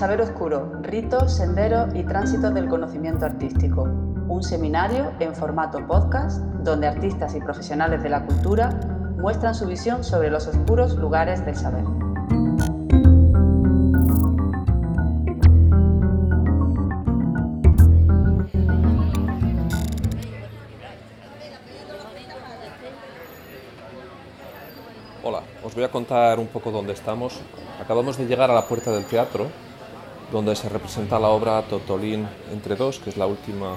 Saber Oscuro, ritos, senderos y tránsitos del conocimiento artístico. Un seminario en formato podcast donde artistas y profesionales de la cultura muestran su visión sobre los oscuros lugares del saber. Hola, os voy a contar un poco dónde estamos. Acabamos de llegar a la puerta del teatro, donde se representa la obra Totolín entre dos, que es la última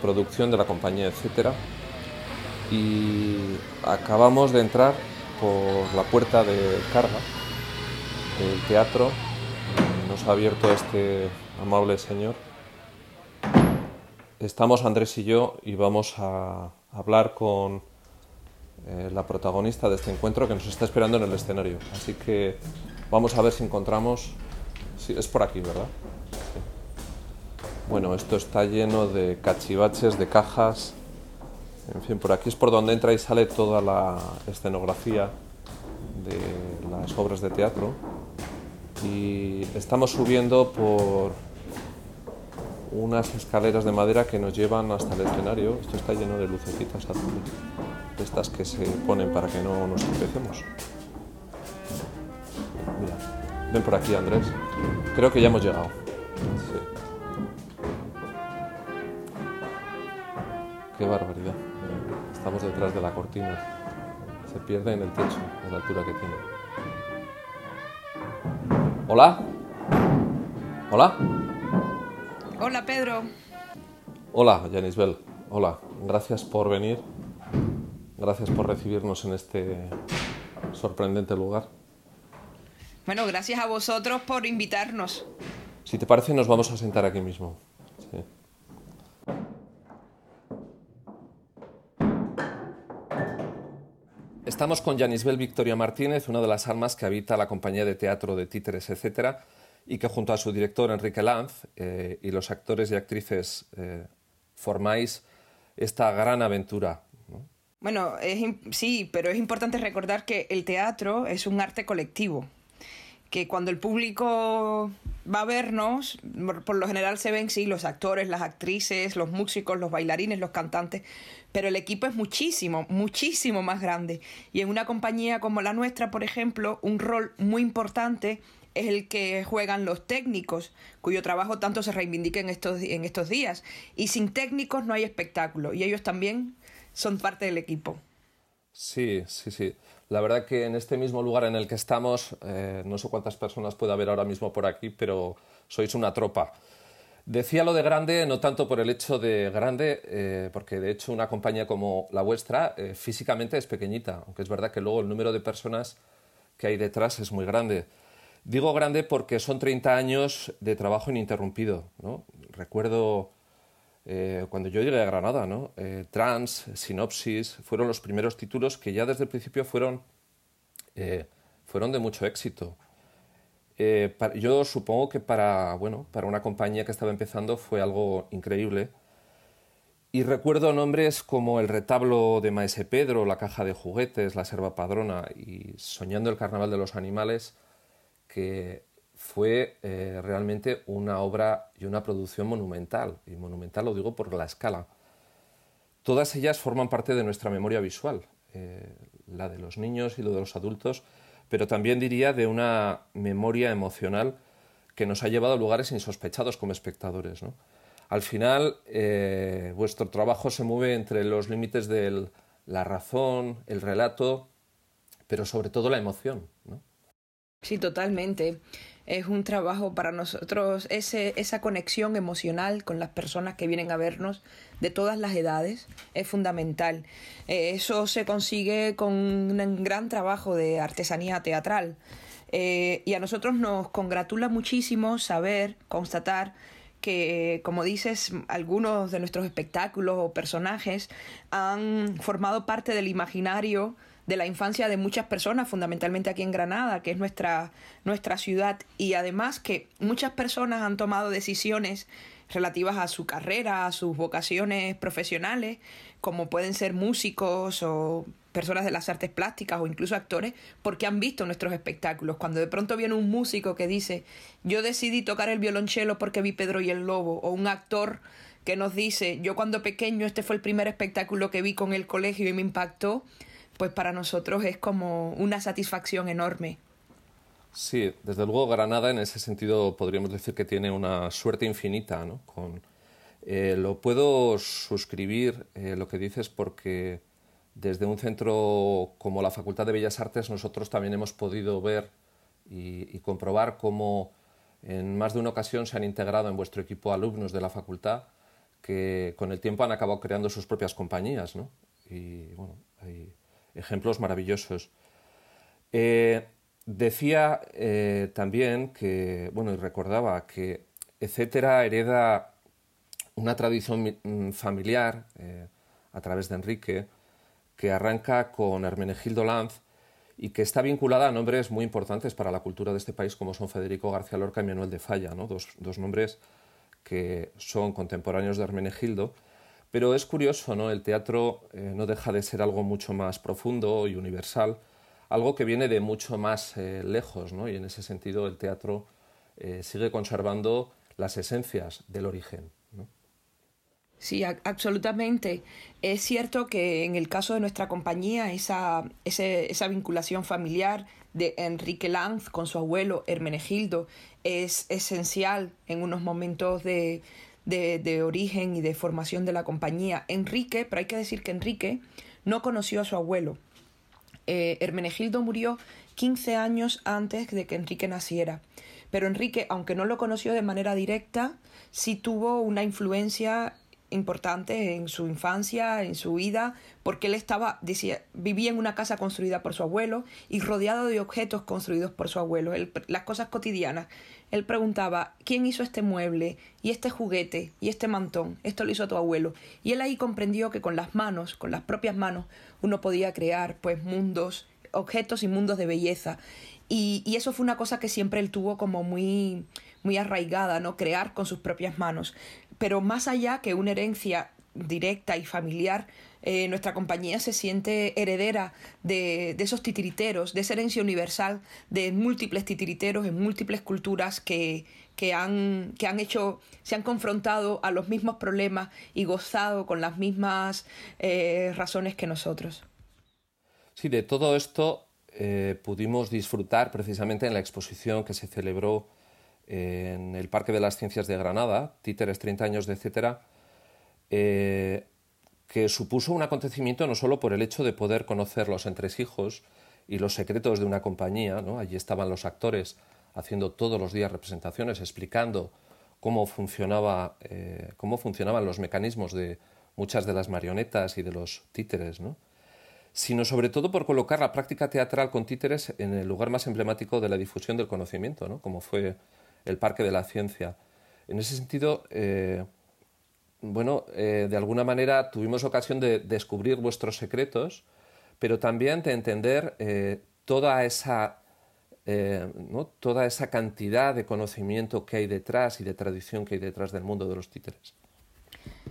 producción de la compañía Etcétera. Y acabamos de entrar por la puerta de carga del teatro. Nos ha abierto este amable señor. Estamos Andrés y yo y vamos a hablar con eh, la protagonista de este encuentro que nos está esperando en el escenario. Así que vamos a ver si encontramos... Sí, es por aquí, ¿verdad? Bueno, esto está lleno de cachivaches, de cajas. En fin, por aquí es por donde entra y sale toda la escenografía de las obras de teatro. Y estamos subiendo por unas escaleras de madera que nos llevan hasta el escenario. Esto está lleno de lucecitas azules, estas que se ponen para que no nos empecemos. Mira, ven por aquí Andrés. Creo que ya hemos llegado. Sí. Qué barbaridad. Estamos detrás de la cortina. Se pierde en el techo, de la altura que tiene. ¿Hola? ¿Hola? Hola Pedro. Hola, Janisbel. Hola, gracias por venir. Gracias por recibirnos en este sorprendente lugar. Bueno, gracias a vosotros por invitarnos. Si te parece, nos vamos a sentar aquí mismo. Sí. Estamos con Janisbel Victoria Martínez, una de las almas que habita la compañía de teatro de títeres, etcétera, y que junto a su director Enrique Lanz eh, y los actores y actrices eh, formáis esta gran aventura. ¿no? Bueno, es, sí, pero es importante recordar que el teatro es un arte colectivo, que cuando el público va a vernos, por lo general se ven, sí, los actores, las actrices, los músicos, los bailarines, los cantantes, pero el equipo es muchísimo, muchísimo más grande. Y en una compañía como la nuestra, por ejemplo, un rol muy importante es el que juegan los técnicos, cuyo trabajo tanto se reivindica en estos, en estos días. Y sin técnicos no hay espectáculo, y ellos también son parte del equipo. Sí, sí, sí. La verdad que en este mismo lugar en el que estamos, eh, no sé cuántas personas puede haber ahora mismo por aquí, pero sois una tropa. Decía lo de grande, no tanto por el hecho de grande, eh, porque de hecho una compañía como la vuestra eh, físicamente es pequeñita, aunque es verdad que luego el número de personas que hay detrás es muy grande. Digo grande porque son 30 años de trabajo ininterrumpido. ¿no? Recuerdo eh, cuando yo llegué a Granada, ¿no? Eh, Trans, Sinopsis, fueron los primeros títulos que ya desde el principio fueron, eh, fueron de mucho éxito. Para, yo supongo que para, bueno, para una compañía que estaba empezando fue algo increíble. Y recuerdo nombres como El retablo de Maese Pedro, La caja de juguetes, La serva padrona y Soñando el carnaval de los animales, que fue eh, realmente una obra y una producción monumental. Y monumental lo digo por la escala. Todas ellas forman parte de nuestra memoria visual, eh, la de los niños y lo de los adultos, pero también diría de una memoria emocional que nos ha llevado a lugares insospechados como espectadores. ¿no? Al final, eh, vuestro trabajo se mueve entre los límites de la razón, el relato, pero sobre todo la emoción. Sí, totalmente. Es un trabajo para nosotros, ese, esa conexión emocional con las personas que vienen a vernos de todas las edades es fundamental. Eh, eso se consigue con un gran trabajo de artesanía teatral. Eh, y a nosotros nos congratula muchísimo saber, constatar que, como dices, algunos de nuestros espectáculos o personajes han formado parte del imaginario de la infancia de muchas personas, fundamentalmente aquí en Granada, que es nuestra, nuestra ciudad, y además que muchas personas han tomado decisiones relativas a su carrera, a sus vocaciones profesionales, como pueden ser músicos o personas de las artes plásticas o incluso actores porque han visto nuestros espectáculos. Cuando de pronto viene un músico que dice yo decidí tocar el violonchelo porque vi Pedro y el Lobo o un actor que nos dice yo cuando pequeño este fue el primer espectáculo que vi con el colegio y me impactó, pues para nosotros es como una satisfacción enorme. Sí, desde luego Granada en ese sentido podríamos decir que tiene una suerte infinita, ¿no? Eh, lo puedo suscribir eh, lo que dices porque desde un centro como la Facultad de Bellas Artes nosotros también hemos podido ver y, comprobar cómo en más de una ocasión se han integrado en vuestro equipo alumnos de la facultad que con el tiempo han acabado creando sus propias compañías, ¿no? Y bueno, hay ejemplos maravillosos. Eh, decía eh, también que, bueno, y recordaba que etcétera hereda una tradición mm, familiar eh, a través de Enrique que arranca con Hermenegildo Lanz y que está vinculada a nombres muy importantes para la cultura de este país como son Federico García Lorca y Manuel de Falla, ¿no? dos, dos nombres que son contemporáneos de Hermenegildo. Pero es curioso, ¿no? El teatro eh, no deja de ser algo mucho más profundo y universal, algo que viene de mucho más eh, lejos, ¿no? Y en ese sentido el teatro eh, sigue conservando las esencias del origen. Sí, absolutamente. Es cierto que en el caso de nuestra compañía, esa, esa vinculación familiar de Enrique Lanz con su abuelo Hermenegildo es esencial en unos momentos de, de, origen y de formación de la compañía. Enrique, pero hay que decir que Enrique no conoció a su abuelo. Eh, Hermenegildo murió 15 años antes de que Enrique naciera. Pero Enrique, aunque no lo conoció de manera directa, sí tuvo una influencia importante en su infancia, en su vida, porque él estaba, decía, vivía en una casa construida por su abuelo y rodeado de objetos construidos por su abuelo, las cosas cotidianas. Él preguntaba, ¿quién hizo este mueble y este juguete y este mantón? Esto lo hizo tu abuelo. Y él ahí comprendió que con las manos, con las propias manos, uno podía crear pues mundos, objetos y mundos de belleza. Y, y eso fue una cosa que siempre él tuvo como muy, muy arraigada, ¿no? Crear con sus propias manos. Pero más allá que una herencia directa y familiar, eh, nuestra compañía se siente heredera de, esos titiriteros, de esa herencia universal, de múltiples titiriteros en múltiples culturas que, que, han, que han hecho, se han confrontado a los mismos problemas y gozado con las mismas eh, razones que nosotros. Sí, de todo esto eh, pudimos disfrutar precisamente en la exposición que se celebró en el Parque de las Ciencias de Granada, Títeres 30 años de etcétera, que supuso un acontecimiento no solo por el hecho de poder conocer los entresijos y los secretos de una compañía, ¿no? allí estaban los actores haciendo todos los días representaciones, explicando cómo, funcionaba, eh, cómo funcionaban los mecanismos de muchas de las marionetas y de los títeres, ¿no? sino sobre todo por colocar la práctica teatral con títeres en el lugar más emblemático de la difusión del conocimiento, ¿no? como fue el Parque de la Ciencia. En ese sentido, eh, bueno, eh, de alguna manera tuvimos ocasión de descubrir vuestros secretos, pero también de entender eh, toda esa toda esa cantidad de conocimiento que hay detrás y de tradición que hay detrás del mundo de los títeres.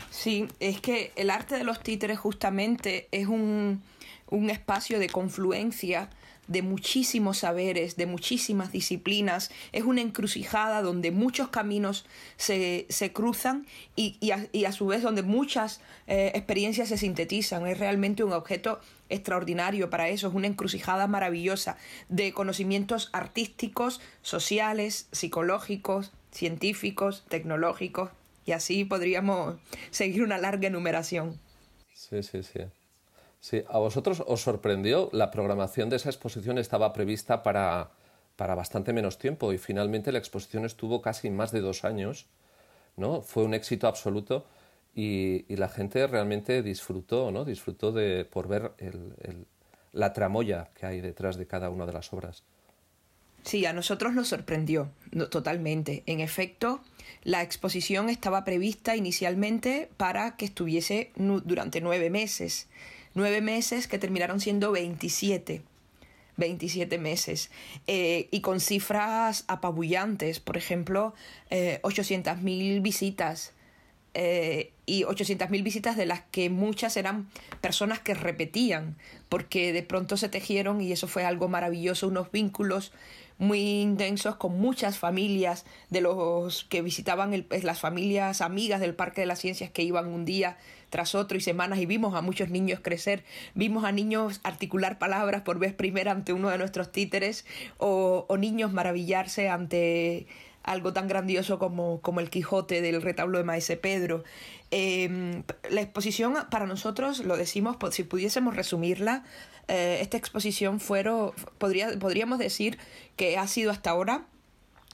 Sí, es que el arte de los títeres justamente es un, un espacio de confluencia de muchísimos saberes, de muchísimas disciplinas. Es una encrucijada donde muchos caminos se, cruzan y, a, su vez donde muchas eh, experiencias se sintetizan. Es realmente un objeto extraordinario para eso. Es una encrucijada maravillosa de conocimientos artísticos, sociales, psicológicos, científicos, tecnológicos. Y así podríamos seguir una larga enumeración. Sí, sí, sí. Sí, a vosotros os sorprendió, la programación de esa exposición estaba prevista para, para bastante menos tiempo y finalmente la exposición estuvo casi más de dos años, ¿no? Fue un éxito absoluto y, la gente realmente disfrutó, ¿no? Disfrutó de, por ver la tramoya que hay detrás de cada una de las obras. Sí, a nosotros nos sorprendió totalmente. En efecto, la exposición estaba prevista inicialmente para que estuviese durante nueve meses nueve meses que terminaron siendo 27. 27 meses eh, y con cifras apabullantes, por ejemplo, eh, 800.000 visitas eh, y 800.000 visitas de las que muchas eran personas que repetían, porque de pronto se tejieron y eso fue algo maravilloso, unos vínculos muy intensos con muchas familias de los que visitaban el, las familias amigas del Parque de las Ciencias que iban un día tras otro y semanas y vimos a muchos niños crecer, vimos a niños articular palabras por vez primera ante uno de nuestros títeres o, o niños maravillarse ante algo tan grandioso como, como el Quijote del retablo de Maese Pedro. Em, la exposición para nosotros, lo decimos, si pudiésemos resumirla, eh, esta exposición fueron, podría, podríamos decir que ha sido hasta ahora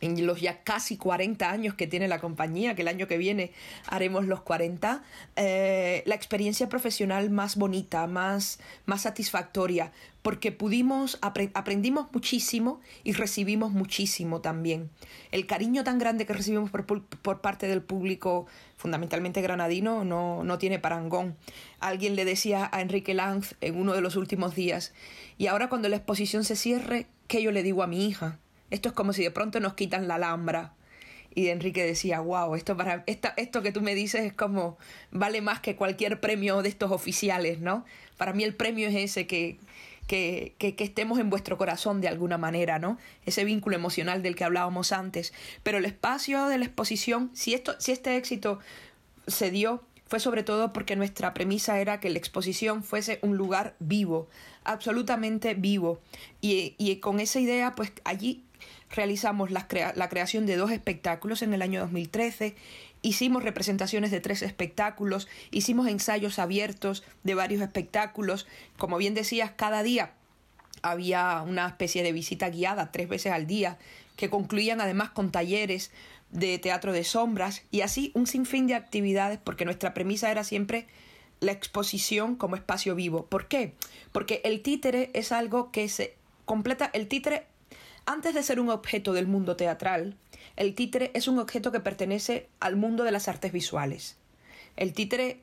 en los ya casi 40 años que tiene la compañía, que el año que viene haremos los 40, eh, la experiencia profesional más bonita, más, más satisfactoria, porque pudimos, aprendimos muchísimo y recibimos muchísimo también. El cariño tan grande que recibimos por, por parte del público, fundamentalmente granadino, no, no tiene parangón. Alguien le decía a Enrique Lanz en uno de los últimos días, y ahora cuando la exposición se cierre, ¿qué yo le digo a mi hija? Esto es como si de pronto nos quitan la alhambra. Y Enrique decía, wow, esto, para, esto, esto que tú me dices es como, vale más que cualquier premio de estos oficiales, ¿no? Para mí el premio es ese, que, que, que, que, estemos en vuestro corazón de alguna manera, ¿no? Ese vínculo emocional del que hablábamos antes. Pero el espacio de la exposición, si, esto, si este éxito se dio, fue sobre todo porque nuestra premisa era que la exposición fuese un lugar vivo, absolutamente vivo. Y, y con esa idea, pues allí realizamos la, creación de dos espectáculos en el año 2013 hicimos representaciones de tres espectáculos, hicimos ensayos abiertos de varios espectáculos, como bien decías, cada día había una especie de visita guiada tres veces al día, que concluían además con talleres de teatro de sombras y así un sinfín de actividades, porque nuestra premisa era siempre la exposición como espacio vivo. ¿Por qué? Porque el títere es algo que se completa, el títere antes de ser un objeto del mundo teatral, el títere es un objeto que pertenece al mundo de las artes visuales. El títere,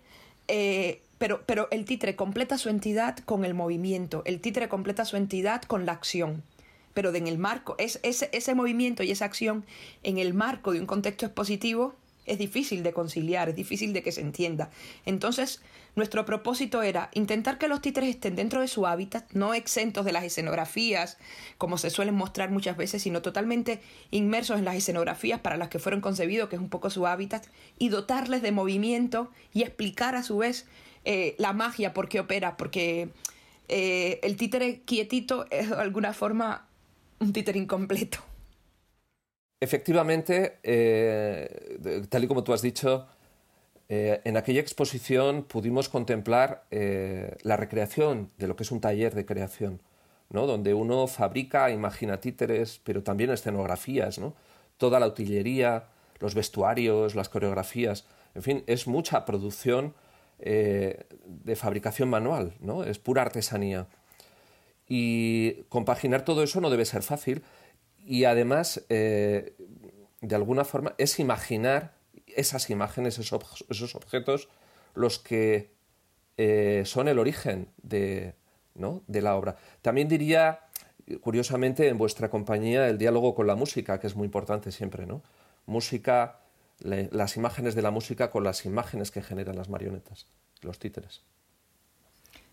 eh, pero, pero el títere completa su entidad con el movimiento, el títere completa su entidad con la acción. Pero en el marco, es, ese, ese movimiento y esa acción en el marco de un contexto expositivo es difícil de conciliar, es difícil de que se entienda. Entonces, nuestro propósito era intentar que los títeres estén dentro de su hábitat, no exentos de las escenografías, como se suelen mostrar muchas veces, sino totalmente inmersos en las escenografías para las que fueron concebidos, que es un poco su hábitat, y dotarles de movimiento y explicar a su vez eh, la magia, por qué opera, porque eh, el títere quietito es de alguna forma un títere incompleto. Efectivamente, eh, tal y como tú has dicho, eh, en aquella exposición pudimos contemplar eh, la recreación de lo que es un taller de creación, ¿no? donde uno fabrica, imagina títeres, pero también escenografías, ¿no? toda la utilería, los vestuarios, las coreografías, en fin, es mucha producción de fabricación manual, ¿no? es pura artesanía. Y compaginar todo eso no debe ser fácil, y además, eh, de alguna forma, es imaginar esas imágenes, esos, esos objetos, los que eh, son el origen de, ¿no? de la obra. También diría, curiosamente, en vuestra compañía, el diálogo con la música, que es muy importante siempre, ¿no? Música, las imágenes de la música con las imágenes que generan las marionetas, los títeres.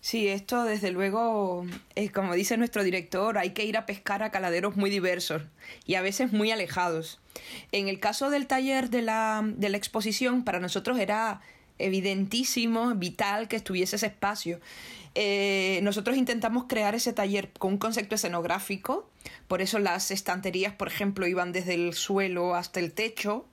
Sí, esto desde luego, es como dice nuestro director, hay que ir a pescar a caladeros muy diversos y a veces muy alejados. En el caso del taller de la, de la exposición, para nosotros era evidentísimo, vital que estuviese ese espacio. Eh, nosotros intentamos crear ese taller con un concepto escenográfico, por eso las estanterías, por ejemplo, iban desde el suelo hasta el techo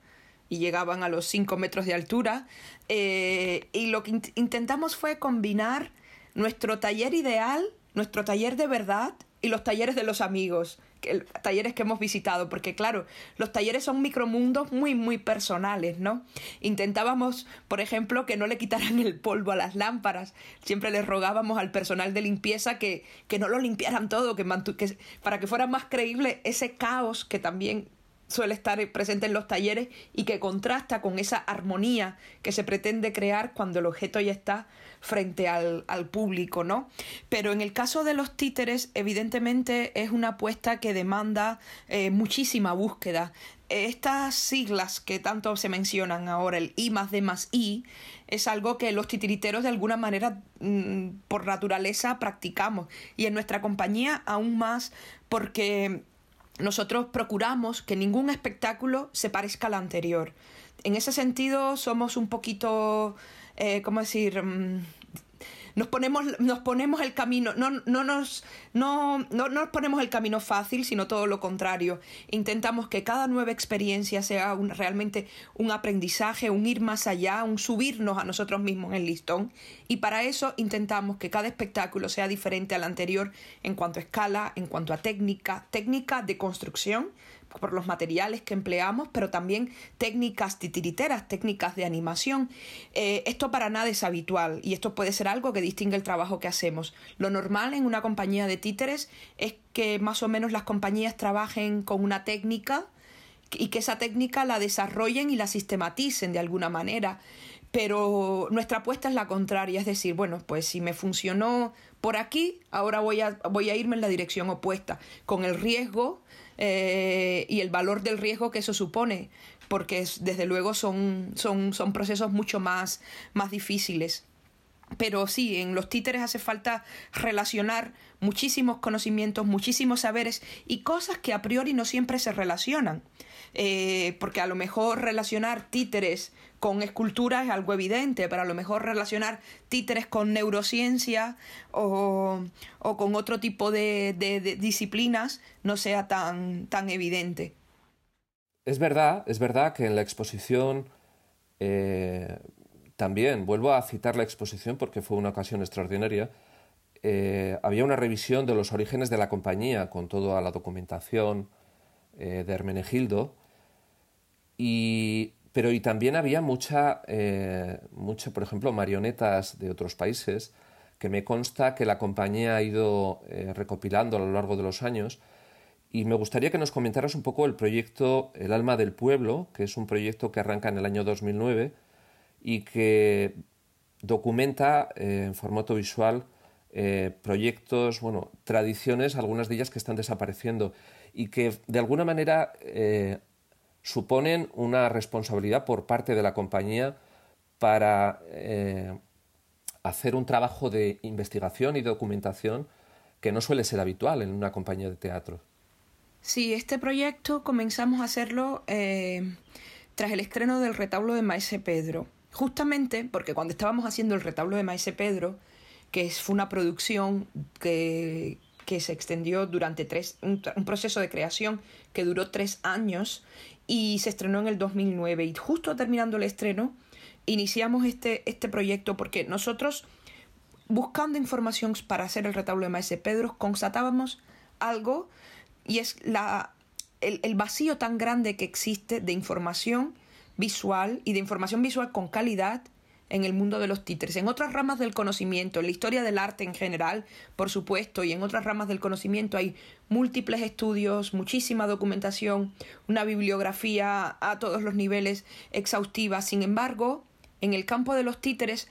y llegaban a los 5 metros de altura. Eh, y lo que intentamos fue combinar nuestro taller ideal, nuestro taller de verdad y los talleres de los amigos, que, talleres que hemos visitado, porque claro, los talleres son micromundos muy, muy personales, ¿no? Intentábamos, por ejemplo, que no le quitaran el polvo a las lámparas, siempre les rogábamos al personal de limpieza que, que no lo limpiaran todo, que, que para que fuera más creíble ese caos que también suele estar presente en los talleres y que contrasta con esa armonía que se pretende crear cuando el objeto ya está frente al, público, ¿no? Pero en el caso de los títeres, evidentemente es una apuesta que demanda eh, muchísima búsqueda. Estas siglas que tanto se mencionan ahora, el I más D más I, es algo que los titiriteros de alguna manera mm, por naturaleza practicamos y en nuestra compañía aún más porque nosotros procuramos que ningún espectáculo se parezca al anterior. En ese sentido somos un poquito, eh, ¿cómo decir? Mm, nos ponemos, nos ponemos el camino, no, no, nos, no, no, nos ponemos el camino fácil, sino todo lo contrario. Intentamos que cada nueva experiencia sea realmente un aprendizaje, un ir más allá, un subirnos a nosotros mismos en el listón. Y para eso intentamos que cada espectáculo sea diferente al anterior en cuanto a escala, en cuanto a técnica, técnica de construcción, por los materiales que empleamos, pero también técnicas titiriteras, técnicas de animación. Eh, esto para nada es habitual y esto puede ser algo que distingue el trabajo que hacemos. Lo normal en una compañía de títeres es que más o menos las compañías trabajen con una técnica y que esa técnica la desarrollen y la sistematicen de alguna manera. Pero nuestra apuesta es la contraria, es decir, bueno, pues si me funcionó por aquí, ahora voy a, voy a irme en la dirección opuesta, con el riesgo eh, y el valor del riesgo que eso supone, porque desde luego son, son, son procesos mucho más, más difíciles. Pero sí, en los títeres hace falta relacionar muchísimos conocimientos, muchísimos saberes y cosas que a priori no siempre se relacionan. Eh, porque a lo mejor relacionar títeres con escultura es algo evidente, pero a lo mejor relacionar títeres con neurociencia o, con otro tipo de, disciplinas no sea tan, tan evidente. Es verdad, es verdad que en la exposición eh, también, vuelvo a citar la exposición porque fue una ocasión extraordinaria, eh, había una revisión de los orígenes de la compañía con toda la documentación eh, de Hermenegildo, y pero y también había mucha, eh, por ejemplo, marionetas de otros países que me consta que la compañía ha ido eh, recopilando a lo largo de los años. Y me gustaría que nos comentaras un poco el proyecto El alma del pueblo, que es un proyecto que arranca en el año 2009 y que documenta eh, en formato visual proyectos, bueno, tradiciones, algunas de ellas que están desapareciendo y que de alguna manera suponen una responsabilidad por parte de la compañía para eh, hacer un trabajo de investigación y documentación que no suele ser habitual en una compañía de teatro. Sí, este proyecto comenzamos a hacerlo eh, tras el estreno del retablo de Maese Pedro. Justamente porque cuando estábamos haciendo el retablo de Maese Pedro, que fue una producción que, que se extendió durante tres, un, proceso de creación que duró tres años y se estrenó en el 2009 y justo terminando el estreno iniciamos este, este proyecto porque nosotros buscando información para hacer el retablo de Maese Pedro constatábamos algo y es la, el, el vacío tan grande que existe de información visual y de información visual con calidad en el mundo de los títeres, en otras ramas del conocimiento, en la historia del arte en general, por supuesto, y en otras ramas del conocimiento hay múltiples estudios, muchísima documentación, una bibliografía a todos los niveles exhaustiva. Sin embargo, en el campo de los títeres,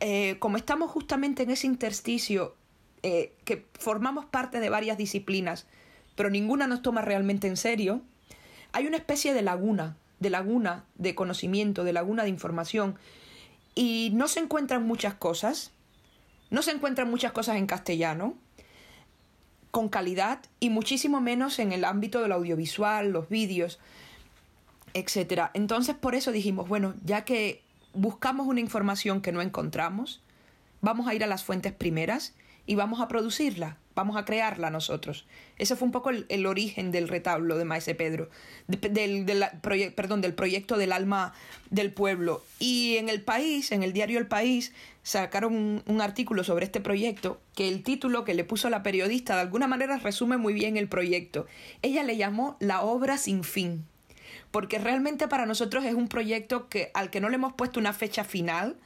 eh, como estamos justamente en ese intersticio, eh, que formamos parte de varias disciplinas, pero ninguna nos toma realmente en serio, hay una especie de laguna, de laguna de conocimiento, de laguna de información, y no se encuentran muchas cosas, no se encuentran muchas cosas en castellano con calidad y muchísimo menos en el ámbito del audiovisual, los vídeos, etc. Entonces por eso dijimos, bueno, ya que buscamos una información que no encontramos, vamos a ir a las fuentes primeras y vamos a producirla, vamos a crearla nosotros. Ese fue un poco el, origen del retablo de Maese Pedro, del, perdón, del proyecto del alma del pueblo. Y en el país, en el diario El País, sacaron un, un, artículo sobre este proyecto que el título que le puso la periodista de alguna manera resume muy bien el proyecto. Ella le llamó La obra sin fin, porque realmente para nosotros es un proyecto que, al que no le hemos puesto una fecha final,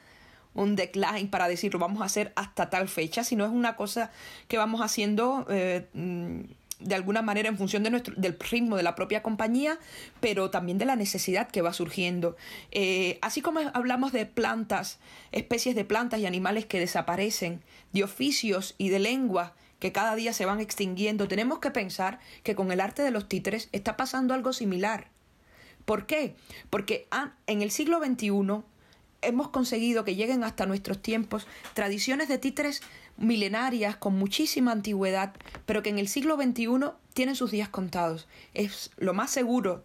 un decline para decirlo vamos a hacer hasta tal fecha, sino es una cosa que vamos haciendo eh, mm, de alguna manera en función de nuestro, del ritmo de la propia compañía, pero también de la necesidad que va surgiendo. Eh, así como hablamos de plantas, especies de plantas y animales que desaparecen, de oficios y de lengua que cada día se van extinguiendo, tenemos que pensar que con el arte de los títeres está pasando algo similar. ¿Por qué? Porque en el siglo XXI hemos conseguido que lleguen hasta nuestros tiempos tradiciones de títeres milenarias con muchísima antigüedad, pero que en el siglo XXI tienen sus días contados. Es lo más seguro,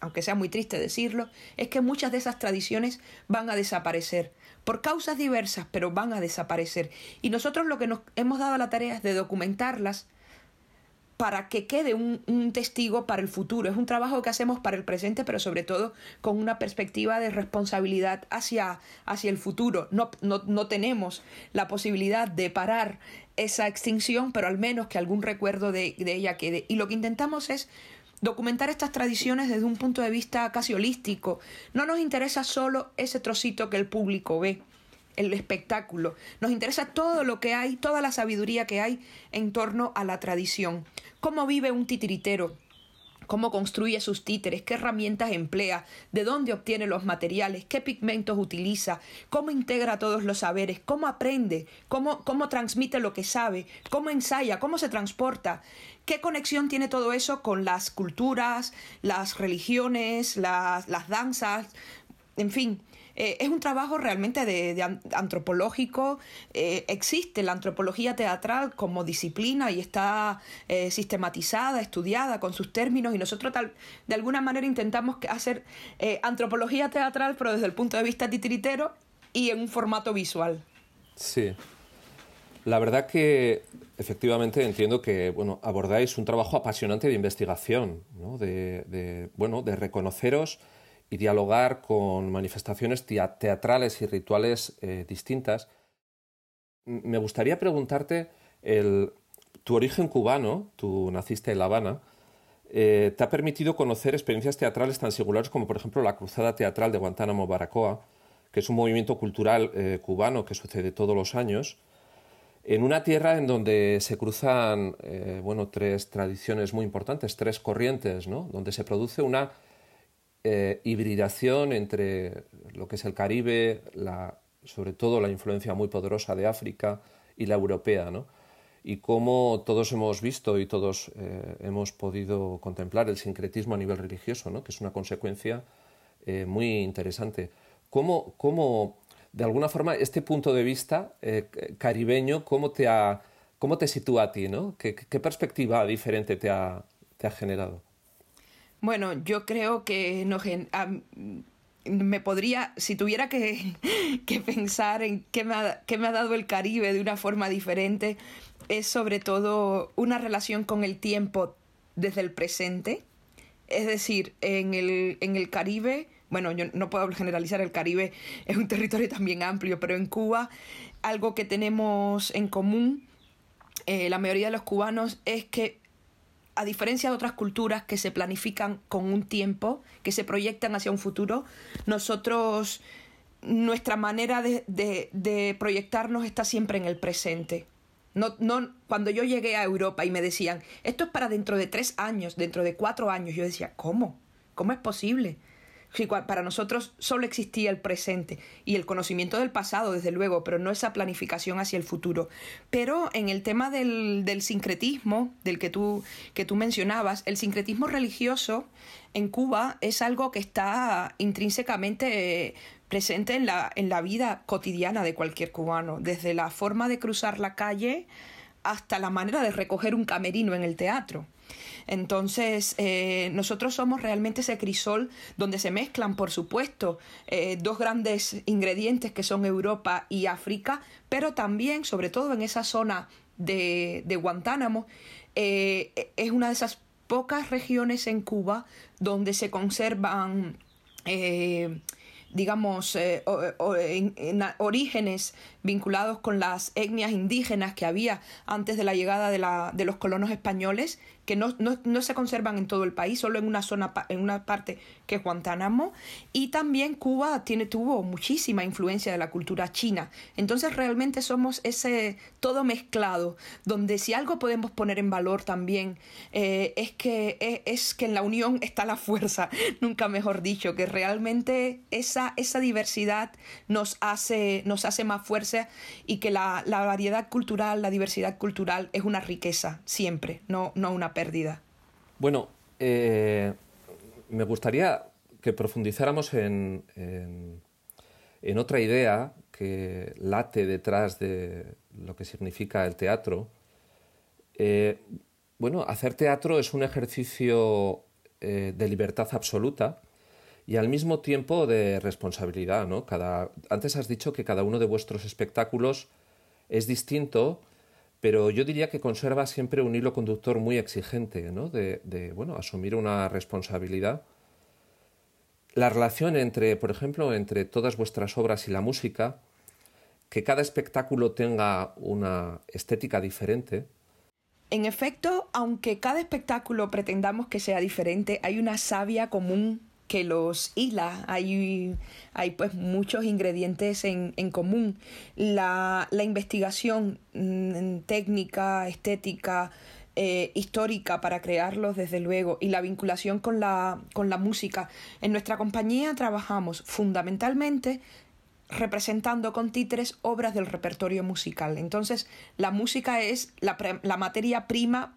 aunque sea muy triste decirlo, es que muchas de esas tradiciones van a desaparecer por causas diversas, pero van a desaparecer. Y nosotros lo que nos hemos dado la tarea es de documentarlas para que quede un, testigo para el futuro. Es un trabajo que hacemos para el presente, pero sobre todo con una perspectiva de responsabilidad hacia, hacia el futuro. No, no, tenemos la posibilidad de parar esa extinción, pero al menos que algún recuerdo de, de ella quede. Y lo que intentamos es documentar estas tradiciones desde un punto de vista casi holístico. No nos interesa solo ese trocito que el público ve el espectáculo. Nos interesa todo lo que hay, toda la sabiduría que hay en torno a la tradición. Cómo vive un titiritero, cómo construye sus títeres, qué herramientas emplea, de dónde obtiene los materiales, qué pigmentos utiliza, cómo integra todos los saberes, cómo aprende, cómo, cómo transmite lo que sabe, cómo ensaya, cómo se transporta, qué conexión tiene todo eso con las culturas, las religiones, las, las danzas, en fin, eh, es un trabajo realmente de, antropológico. Eh, existe la antropología teatral como disciplina y está eh, sistematizada, estudiada con sus términos y nosotros tal, de alguna manera intentamos hacer antropología teatral pero desde el punto de vista titiritero y en un formato visual. Sí. La verdad que efectivamente entiendo que bueno, abordáis un trabajo apasionante de investigación, ¿no? de, de, bueno, de reconoceros y dialogar con manifestaciones teatrales y rituales eh, distintas. Me gustaría preguntarte, el, tu origen cubano, tú naciste en La Habana, eh, te ha permitido conocer experiencias teatrales tan singulares como por ejemplo la Cruzada Teatral de Guantánamo Baracoa, que es un movimiento cultural eh, cubano que sucede todos los años, en una tierra en donde se cruzan bueno, tres tradiciones muy importantes, tres corrientes, ¿no? donde se produce una eh, hibridación entre lo que es el Caribe, sobre todo la influencia muy poderosa de África y la europea, ¿no? y cómo todos hemos visto y todos eh, hemos podido contemplar el sincretismo a nivel religioso, ¿no? que es una consecuencia eh, muy interesante. ¿Cómo, ¿Cómo, de alguna forma, este punto de vista caribeño, cómo te, ha, cómo te sitúa a ti? ¿no? ¿Qué, ¿Qué, perspectiva diferente te ha generado? Bueno, yo creo que no, me podría, si tuviera que, pensar en qué me, ha, qué me ha dado el Caribe de una forma diferente, es sobre todo una relación con el tiempo desde el presente. Es decir, en el, en el Caribe, bueno, yo no puedo generalizar, el Caribe es un territorio también amplio, pero en Cuba algo que tenemos en común, eh, la mayoría de los cubanos, es que a diferencia de otras culturas que se planifican con un tiempo, que se proyectan hacia un futuro, nosotros, nuestra manera de, proyectarnos está siempre en el presente. No, no, cuando yo llegué a Europa y me decían, esto es para dentro de tres años, dentro de cuatro años, yo decía, ¿cómo? ¿Cómo es posible? Para nosotros solo existía el presente y el conocimiento del pasado, desde luego, pero no esa planificación hacia el futuro. Pero en el tema del, sincretismo, del que tú, que tú mencionabas, el sincretismo religioso en Cuba es algo que está intrínsecamente presente en la, en la vida cotidiana de cualquier cubano, desde la forma de cruzar la calle hasta la manera de recoger un camerino en el teatro. Entonces, eh, nosotros somos realmente ese crisol donde se mezclan, por supuesto, eh, dos grandes ingredientes que son Europa y África, pero también, sobre todo en esa zona de, Guantánamo, eh, es una de esas pocas regiones en Cuba donde se conservan digamos, en, orígenes vinculados con las etnias indígenas que había antes de la llegada de, la, de los colonos españoles, que no, no, se conservan en todo el país, solo en una zona, en una parte que es Guantánamo. Y también Cuba tiene, tuvo muchísima influencia de la cultura china. Entonces realmente somos ese todo mezclado, donde si algo podemos poner en valor también eh, es, que, es, es que en la unión está la fuerza, nunca mejor dicho, que realmente esa esa, diversidad nos hace, nos hace más fuerza y que la, variedad cultural, la diversidad cultural es una riqueza siempre, no, no una pérdida. Bueno, eh, me gustaría que profundizáramos en, en, otra idea que late detrás de lo que significa el teatro. Eh, bueno, hacer teatro es un ejercicio eh, de libertad absoluta y al mismo tiempo de responsabilidad. ¿no? Cada, antes has dicho que cada uno de vuestros espectáculos es distinto, pero yo diría que conserva siempre un hilo conductor muy exigente, ¿no? de, bueno, asumir una responsabilidad. La relación entre, por ejemplo, entre todas vuestras obras y la música, que cada espectáculo tenga una estética diferente, en efecto, aunque cada espectáculo pretendamos que sea diferente, hay una savia común que los hila. Hay, hay pues muchos ingredientes en, en común. La, la investigación mm, técnica, estética, eh, histórica para crearlos, desde luego, y la vinculación con la, con la música. En nuestra compañía trabajamos fundamentalmente representando con títeres obras del repertorio musical. Entonces, la música es la, la materia prima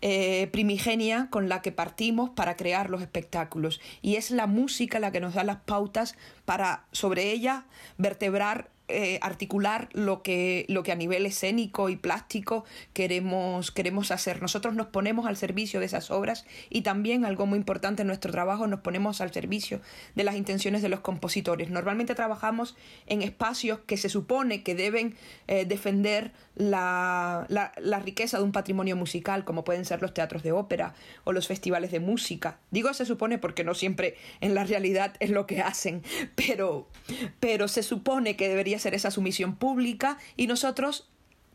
eh, primigenia con la que partimos para crear los espectáculos. Y es la música la que nos da las pautas para sobre ella vertebrar eh, articular lo que, lo que a nivel escénico y plástico queremos, queremos hacer. Nosotros nos ponemos al servicio de esas obras y también, algo muy importante en nuestro trabajo, nos ponemos al servicio de las intenciones de los compositores. Normalmente trabajamos en espacios que se supone que deben eh, defender la, la, la riqueza de un patrimonio musical, como pueden ser los teatros de ópera o los festivales de música. Digo se supone porque no siempre en la realidad es lo que hacen, pero, pero se supone que debería ser esa sumisión pública y nosotros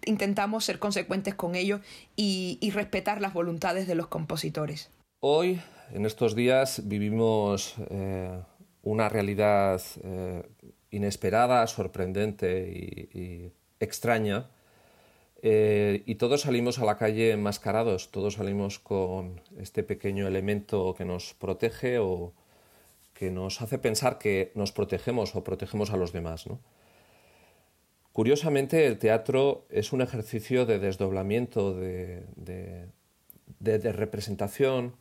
intentamos ser consecuentes con ello y, respetar las voluntades de los compositores. Hoy, en estos días, vivimos eh, una realidad eh, inesperada, sorprendente y, extraña. Eh, y todos salimos a la calle enmascarados, todos salimos con este pequeño elemento que nos protege o que nos hace pensar que nos protegemos o protegemos a los demás. ¿no? Curiosamente, el teatro es un ejercicio de desdoblamiento, de, representación,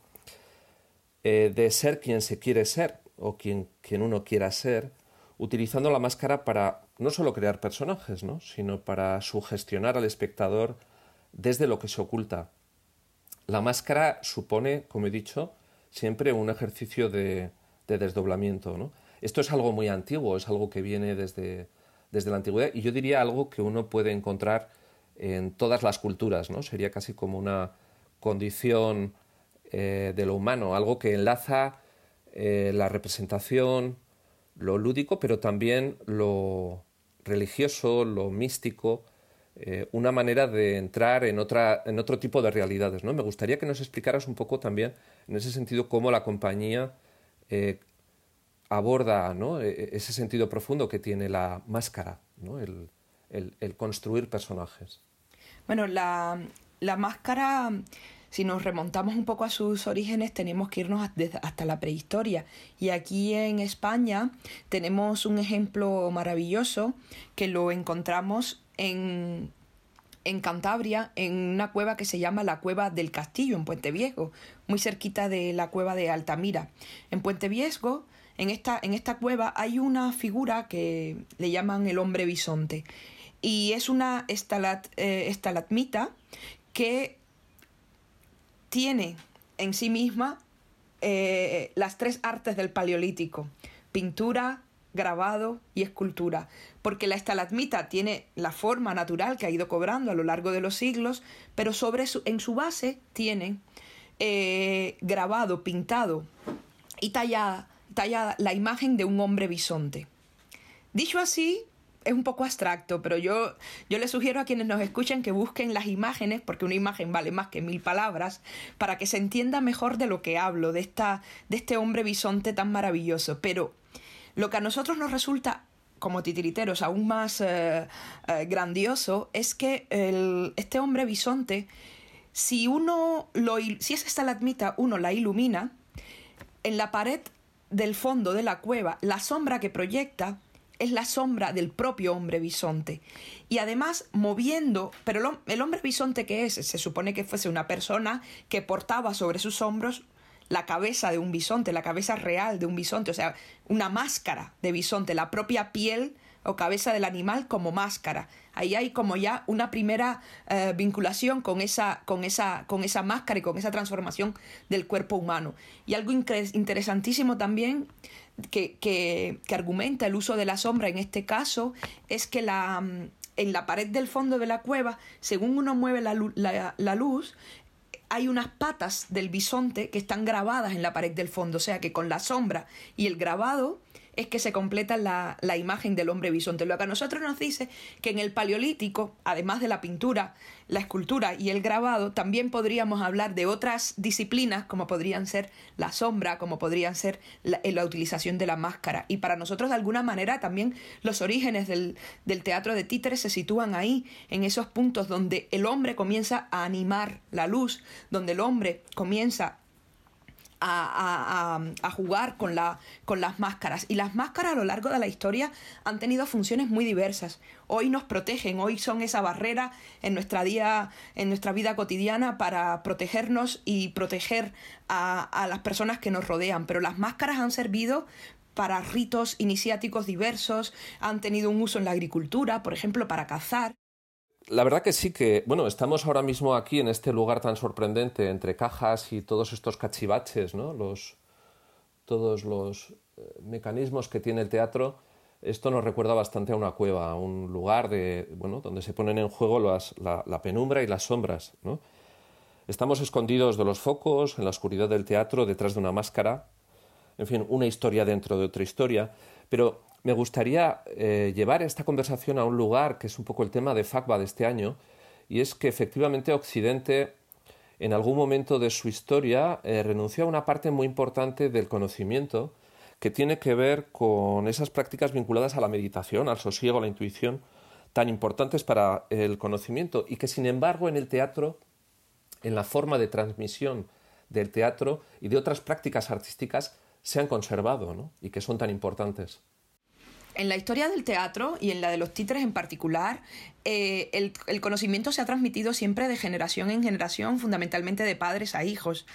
eh, de ser quien se quiere ser o quien, uno quiera ser, utilizando la máscara para no solo crear personajes, ¿no? sino para sugestionar al espectador desde lo que se oculta. La máscara supone, como he dicho, siempre un ejercicio de, desdoblamiento. Esto es algo muy antiguo, es algo que viene desde, desde la antigüedad y yo diría algo que uno puede encontrar en todas las culturas, ¿no? Sería casi como una condición eh, de lo humano, algo que enlaza eh, la representación, lo lúdico, pero también lo religioso, lo místico, eh, una manera de entrar en, otra, en otro tipo de realidades. ¿no? Me gustaría que nos explicaras un poco también, en ese sentido, cómo la compañía aborda. E, e, ese sentido profundo que tiene la máscara, ¿no? el, construir personajes. Bueno, la, la, máscara, si nos remontamos un poco a sus orígenes, tenemos que irnos hasta la prehistoria. Y aquí en España tenemos un ejemplo maravilloso que lo encontramos en, en Cantabria, en una cueva que se llama la Cueva del Castillo, en Puente Viejo, muy cerquita de la cueva de Altamira. En Puente Viejo en esta, en esta cueva hay una figura que le llaman el hombre bisonte. Y es una estalat, eh, estalatmita que tiene en sí misma eh, las tres artes del paleolítico, pintura, grabado y escultura, porque la estalatmita tiene la forma natural que ha ido cobrando a lo largo de los siglos, pero sobre su, en su base tiene eh, grabado, pintado y tallada tallada la imagen de un hombre bisonte. Dicho así, es un poco abstracto, pero yo, yo les sugiero a quienes nos escuchen que busquen las imágenes, porque una imagen vale más que mil palabras, para que se entienda mejor de lo que hablo, de, esta, de este hombre bisonte tan maravilloso. Pero lo que a nosotros nos resulta como titiriteros aún más eh, eh, grandioso es que este hombre bisonte, si uno lo, si esa estalagmita uno la ilumina, en la pared del fondo de la cueva, la sombra que proyecta es la sombra del propio hombre bisonte. Y además moviendo, pero el, hombre bisonte que es, se supone que fuese una persona que portaba sobre sus hombros la cabeza de un bisonte, la cabeza real de un bisonte, o sea, una máscara de bisonte, la propia piel o cabeza del animal como máscara. Ahí hay como ya una primera eh, vinculación con esa, con, esa, con esa máscara y con esa transformación del cuerpo humano. Y algo interesantísimo también que, que, argumenta el uso de la sombra en este caso es que la, mm, en la pared del fondo de la cueva, según uno mueve la, la, luz, hay unas patas del bisonte que están grabadas en la pared del fondo, o sea que con la sombra y el grabado es que se completa la, la, imagen del hombre bisonte. Lo que a nosotros nos dice que en el paleolítico, además de la pintura, la escultura y el grabado, también podríamos hablar de otras disciplinas como podrían ser la sombra, como podrían ser la, la utilización de la máscara. Y para nosotros de alguna manera también los orígenes del, del teatro de títeres se sitúan ahí, en esos puntos donde el hombre comienza a animar la luz, donde el hombre comienza a, jugar con, la, con las máscaras. Y las máscaras a lo largo de la historia han tenido funciones muy diversas. Hoy nos protegen, hoy son esa barrera en nuestra, día, en nuestra vida cotidiana para protegernos y proteger a, a las personas que nos rodean. Pero las máscaras han servido para ritos iniciáticos diversos, han tenido un uso en la agricultura, por ejemplo, para cazar. La verdad que sí que, bueno, estamos ahora mismo aquí en este lugar tan sorprendente entre cajas y todos estos cachivaches, ¿no? Los, todos los eh, mecanismos que tiene el teatro. Esto nos recuerda bastante a una cueva, a un lugar de, bueno, donde se ponen en juego las, la, la, penumbra y las sombras, ¿no? Estamos escondidos de los focos, en la oscuridad del teatro, detrás de una máscara. En fin, una historia dentro de otra historia. Pero me gustaría eh, llevar esta conversación a un lugar que es un poco el tema de FACBA de este año, y es que efectivamente Occidente en algún momento de su historia eh, renunció a una parte muy importante del conocimiento que tiene que ver con esas prácticas vinculadas a la meditación, al sosiego, a la intuición, tan importantes para el conocimiento y que sin embargo en el teatro, en la forma de transmisión del teatro y de otras prácticas artísticas se han conservado ¿no? y que son tan importantes. En la historia del teatro y en la de los títeres en particular, eh, el, el, conocimiento se ha transmitido siempre de generación en generación, fundamentalmente de padres a hijos.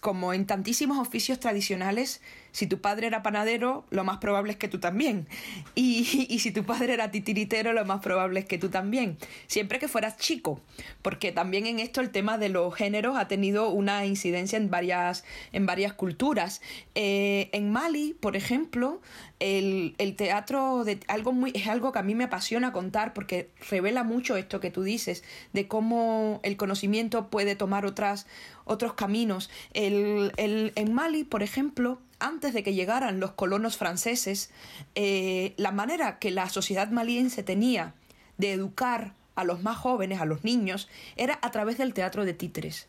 Como en tantísimos oficios tradicionales, si tu padre era panadero, lo más probable es que tú también. Y, y, si tu padre era titiritero, lo más probable es que tú también. Siempre que fueras chico. Porque también en esto el tema de los géneros ha tenido una incidencia en varias, en varias culturas. Eh, en Mali, por ejemplo, el, el teatro de, algo muy, es algo que a mí me apasiona contar porque revela mucho esto que tú dices, de cómo el conocimiento puede tomar otras, otros caminos. El, en Mali, por ejemplo, antes de que llegaran los colonos franceses, eh, la manera que la sociedad maliense tenía de educar a los más jóvenes, a los niños, era a través del teatro de títeres.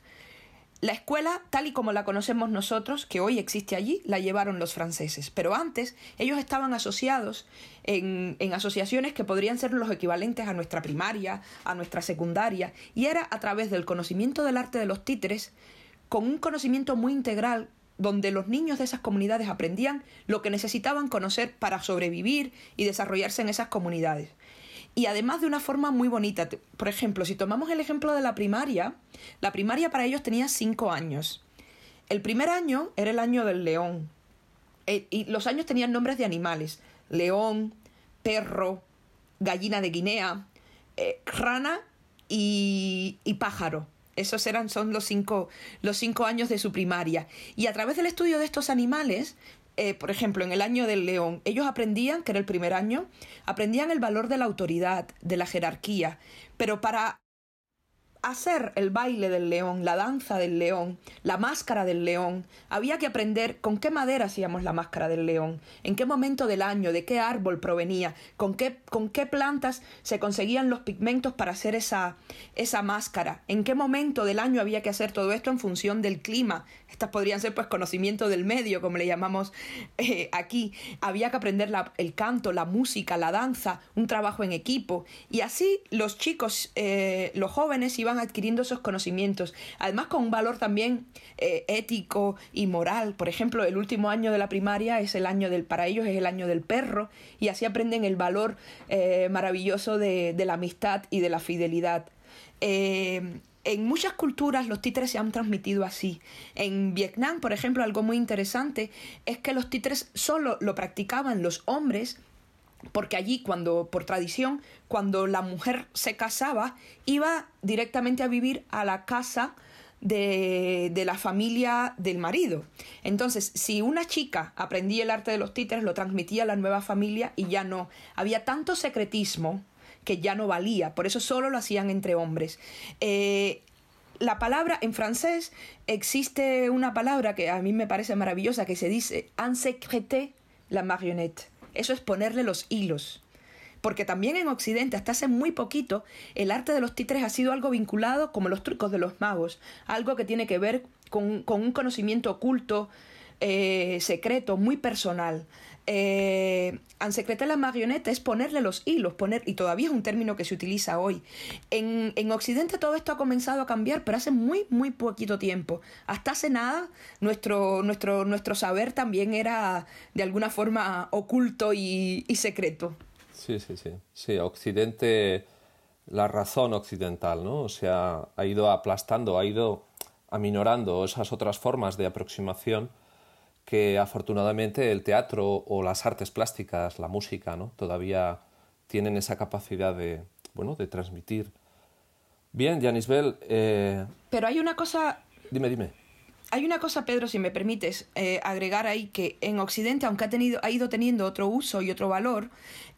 La escuela, tal y como la conocemos nosotros, que hoy existe allí, la llevaron los franceses. Pero antes ellos estaban asociados en, en, asociaciones que podrían ser los equivalentes a nuestra primaria, a nuestra secundaria, y era a través del conocimiento del arte de los títeres, con un conocimiento muy integral donde los niños de esas comunidades aprendían lo que necesitaban conocer para sobrevivir y desarrollarse en esas comunidades. Y además de una forma muy bonita. Por ejemplo, si tomamos el ejemplo de la primaria, la primaria para ellos tenía cinco años. El primer año era el año del león. Eh, y los años tenían nombres de animales. León, perro, gallina de Guinea, eh, rana y, y pájaro. Esos eran, son los cinco, los cinco años de su primaria. Y a través del estudio de estos animales, eh, por ejemplo, en el año del león, ellos aprendían, que era el primer año, aprendían el valor de la autoridad, de la jerarquía, pero para hacer el baile del león, la danza del león, la máscara del león, había que aprender con qué madera hacíamos la máscara del león, en qué momento del año, de qué árbol provenía, con qué, con qué plantas se conseguían los pigmentos para hacer esa, esa máscara, en qué momento del año había que hacer todo esto en función del clima. Estas podrían ser pues conocimiento del medio, como le llamamos eh, aquí. Había que aprender el canto, la música, la danza, un trabajo en equipo. Y así los chicos, eh, los jóvenes iban adquiriendo esos conocimientos, además con un valor también eh, ético y moral. Por ejemplo, el último año de la primaria es el año del, para ellos es el año del perro, y así aprenden el valor eh, maravilloso de, la amistad y de la fidelidad. Eh, en muchas culturas los títeres se han transmitido así. En Vietnam, por ejemplo, algo muy interesante es que los títeres solo lo practicaban los hombres porque allí cuando por tradición cuando la mujer se casaba iba directamente a vivir a la casa de, de, la familia del marido. Entonces, si una chica aprendía el arte de los títeres, lo transmitía a la nueva familia y ya no. Había tanto secretismo que ya no valía, por eso solo lo hacían entre hombres. Eh, la palabra en francés existe una palabra que a mí me parece maravillosa que se dice en secreté la marionnette. Eso es ponerle los hilos. Porque también en Occidente, hasta hace muy poquito, el arte de los títeres ha sido algo vinculado como los trucos de los magos, algo que tiene que ver con, un conocimiento oculto, eh, secreto, muy personal. Eh, secreté la marioneta es ponerle los hilos, poner, y todavía es un término que se utiliza hoy. En, en, Occidente todo esto ha comenzado a cambiar, pero hace muy, muy poquito tiempo. Hasta hace nada, nuestro, nuestro, nuestro saber también era de alguna forma oculto y, y secreto. Sí, sí, sí. Sí, Occidente, la razón occidental, ¿no? O sea, ha ido aplastando, ha ido aminorando esas otras formas de aproximación que afortunadamente el teatro o las artes plásticas, la música, ¿no? todavía tienen esa capacidad de, bueno, de transmitir. Bien, Janisbel. Eh... Pero hay una cosa. Dime, dime. Hay una cosa, Pedro, si me permites eh, agregar ahí, que en Occidente, aunque ha, tenido, ha ido teniendo otro uso y otro valor,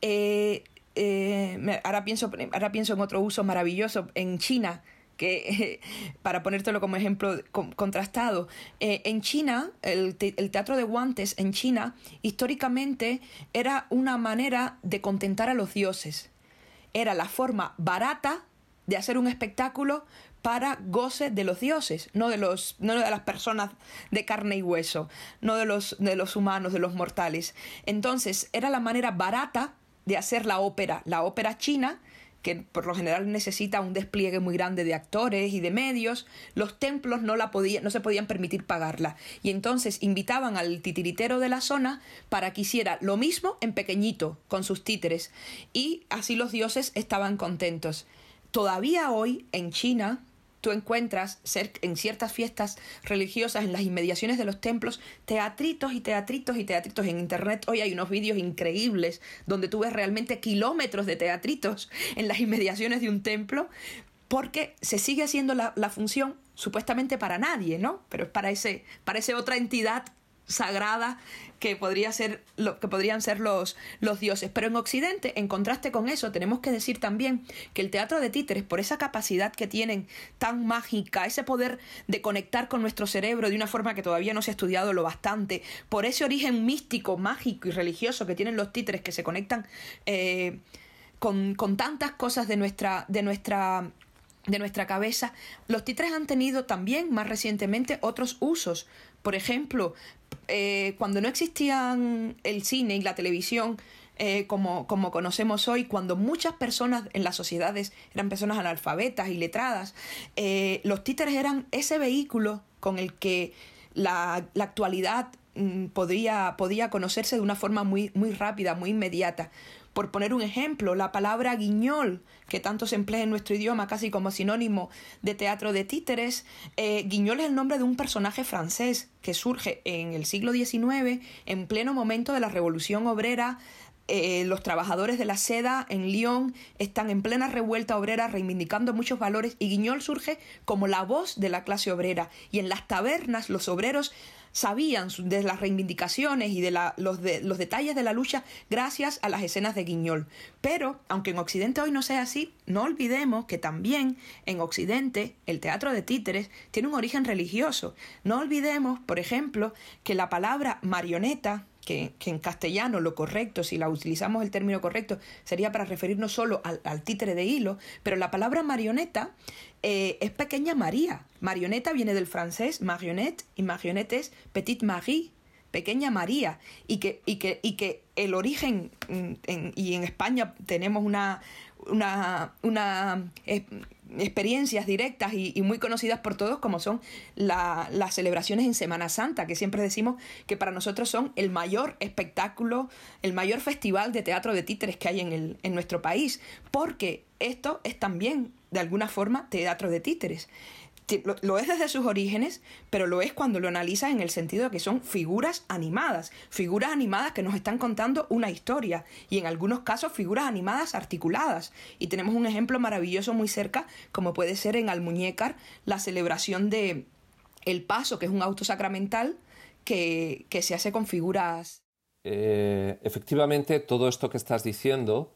eh, eh, ahora, pienso, ahora pienso en otro uso maravilloso en China, que para ponértelo como ejemplo contrastado, eh, en China, el, el, teatro de guantes en China históricamente era una manera de contentar a los dioses. Era la forma barata de hacer un espectáculo para goce de los dioses, no de, los, no de las personas de carne y hueso, no de los, de los humanos, de los mortales. Entonces, era la manera barata de hacer la ópera, la ópera china, que por lo general necesita un despliegue muy grande de actores y de medios, los templos no, la no se podían permitir pagarla. Y entonces invitaban al titiritero de la zona para que hiciera lo mismo en pequeñito, con sus títeres. Y así los dioses estaban contentos. Todavía hoy en China, tú encuentras en ciertas fiestas religiosas en las inmediaciones de los templos teatritos y teatritos y teatritos. En internet hoy hay unos vídeos increíbles donde tú ves realmente kilómetros de teatritos en las inmediaciones de un templo porque se sigue haciendo la, función supuestamente para nadie, ¿no? Pero es para ese, para esa otra entidad sagrada que, podría ser, que podrían ser los, los dioses. Pero en Occidente, en contraste con eso, tenemos que decir también que el teatro de títeres, por esa capacidad que tienen tan mágica, ese poder de conectar con nuestro cerebro de una forma que todavía no se ha estudiado lo bastante, por ese origen místico, mágico y religioso que tienen los títeres que se conectan eh, con, con tantas cosas de nuestra, de nuestra de nuestra cabeza, los títeres han tenido también más recientemente otros usos. Por ejemplo, eh, cuando no existían el cine y la televisión eh, como, como conocemos hoy, cuando muchas personas en las sociedades eran personas analfabetas y letradas, eh, los títeres eran ese vehículo con el que la, la actualidad mm, podía conocerse de una forma muy, muy rápida, muy inmediata. Por poner un ejemplo, la palabra guiñol, que tanto se emplea en nuestro idioma casi como sinónimo de teatro de títeres, eh, guiñol es el nombre de un personaje francés que surge en el siglo XIX, en pleno momento de la Revolución Obrera eh, los trabajadores de la seda en Lyon están en plena revuelta obrera reivindicando muchos valores y Guiñol surge como la voz de la clase obrera y en las tabernas los obreros sabían de las reivindicaciones y de, los, los detalles de la lucha gracias a las escenas de Guiñol. Pero, aunque en Occidente hoy no sea así, no olvidemos que también en Occidente el teatro de títeres tiene un origen religioso. No olvidemos, por ejemplo, que la palabra marioneta que, en castellano lo correcto, si la utilizamos el término correcto, sería para referirnos solo al, títere de hilo, pero la palabra marioneta eh, es pequeña María. Marioneta viene del francés marionnette y marionnette es petite Marie, pequeña María, y que, y que, y que el origen, mm, y en España tenemos una, una, una eh, experiencias directas y, muy conocidas por todos como son las celebraciones en Semana Santa, que siempre decimos que para nosotros son el mayor espectáculo, el mayor festival de teatro de títeres que hay en, el, en nuestro país, porque esto es también de alguna forma teatro de títeres lo, es desde sus orígenes, pero lo es cuando lo analizas en el sentido de que son figuras animadas, figuras animadas que nos están contando una historia y en algunos casos figuras animadas articuladas. Y tenemos un ejemplo maravilloso muy cerca, como puede ser en Almuñécar la celebración de El Paso, que es un auto sacramental que, se hace con figuras. Eh, efectivamente, todo esto que estás diciendo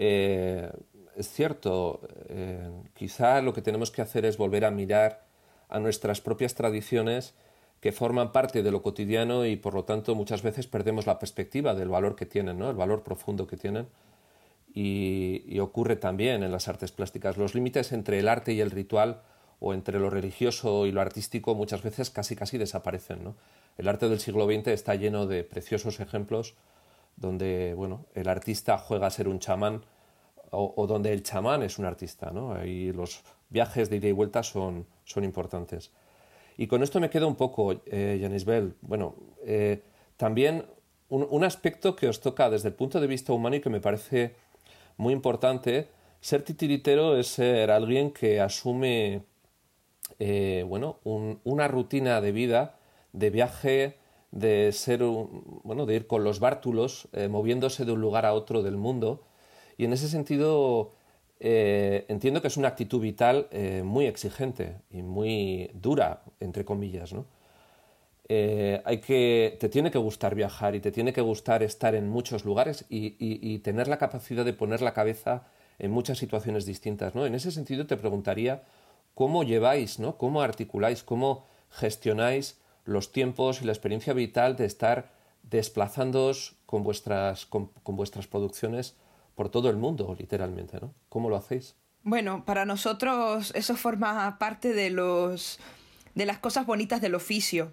eh, es cierto, eh, quizá lo que tenemos que hacer es volver a mirar a nuestras propias tradiciones que forman parte de lo cotidiano y por lo tanto muchas veces perdemos la perspectiva del valor que tienen, el valor profundo que tienen. Y, ocurre también en las artes plásticas. Los límites entre el arte y el ritual o entre lo religioso y lo artístico muchas veces casi casi desaparecen. El arte del siglo XX está lleno de preciosos ejemplos donde bueno, el artista juega a ser un chamán o, donde el chamán es un artista, ¿no? Ahí los viajes de ida y vuelta son, son importantes. Y con esto me quedo un poco, eh, Janis Bell. Bueno, eh, también un, aspecto que os toca desde el punto de vista humano y que me parece muy importante, ser titiritero es ser alguien que asume eh, bueno, una rutina de vida, de viaje, de ser bueno, de ir con los bártulos, moviéndose de un lugar a otro del mundo, y en ese sentido, eh, entiendo que es una actitud vital eh, muy exigente y muy dura, entre comillas, ¿no? Eh, hay que, te tiene que gustar viajar y te tiene que gustar estar en muchos lugares y, tener la capacidad de poner la cabeza en muchas situaciones distintas. ¿no? En ese sentido te preguntaría cómo lleváis, ¿no? cómo articuláis, cómo gestionáis los tiempos y la experiencia vital de estar desplazándoos con vuestras, con vuestras producciones por todo el mundo, literalmente, ¿no? ¿Cómo lo hacéis? Bueno, para nosotros eso forma parte de los de las cosas bonitas del oficio.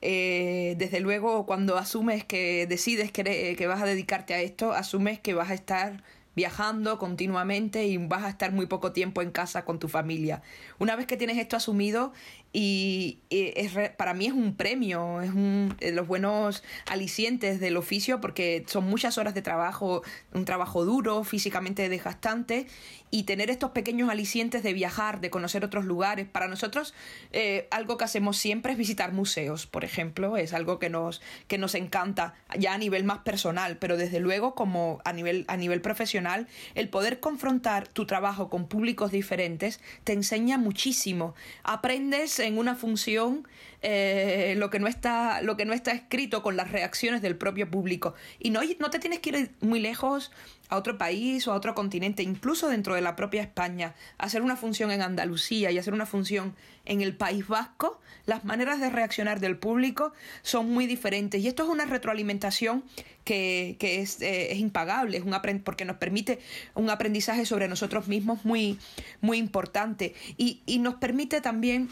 Eh, desde luego, cuando asumes que decides que, que vas a dedicarte a esto, asumes que vas a estar viajando continuamente y vas a estar muy poco tiempo en casa con tu familia. Una vez que tienes esto asumido, y, es, para mí es un premio, es un, eh, los buenos alicientes del oficio porque son muchas horas de trabajo, un trabajo duro, físicamente desgastante y tener estos pequeños alicientes de viajar, de conocer otros lugares. Para nosotros eh, algo que hacemos siempre es visitar museos, por ejemplo, es algo que nos, que nos encanta ya a nivel más personal, pero desde luego como a nivel, a nivel profesional, el poder confrontar tu trabajo con públicos diferentes te enseña muchísimo. Aprendes en una función eh, lo, que no está, lo que no está escrito con las reacciones del propio público. Y no, no te tienes que ir muy lejos a otro país o a otro continente, incluso dentro de la propia España, hacer una función en Andalucía y hacer una función en el País Vasco, las maneras de reaccionar del público son muy diferentes. Y esto es una retroalimentación que, es, eh, es, impagable, es un porque nos permite un aprendizaje sobre nosotros mismos muy, muy importante. Y, y nos permite también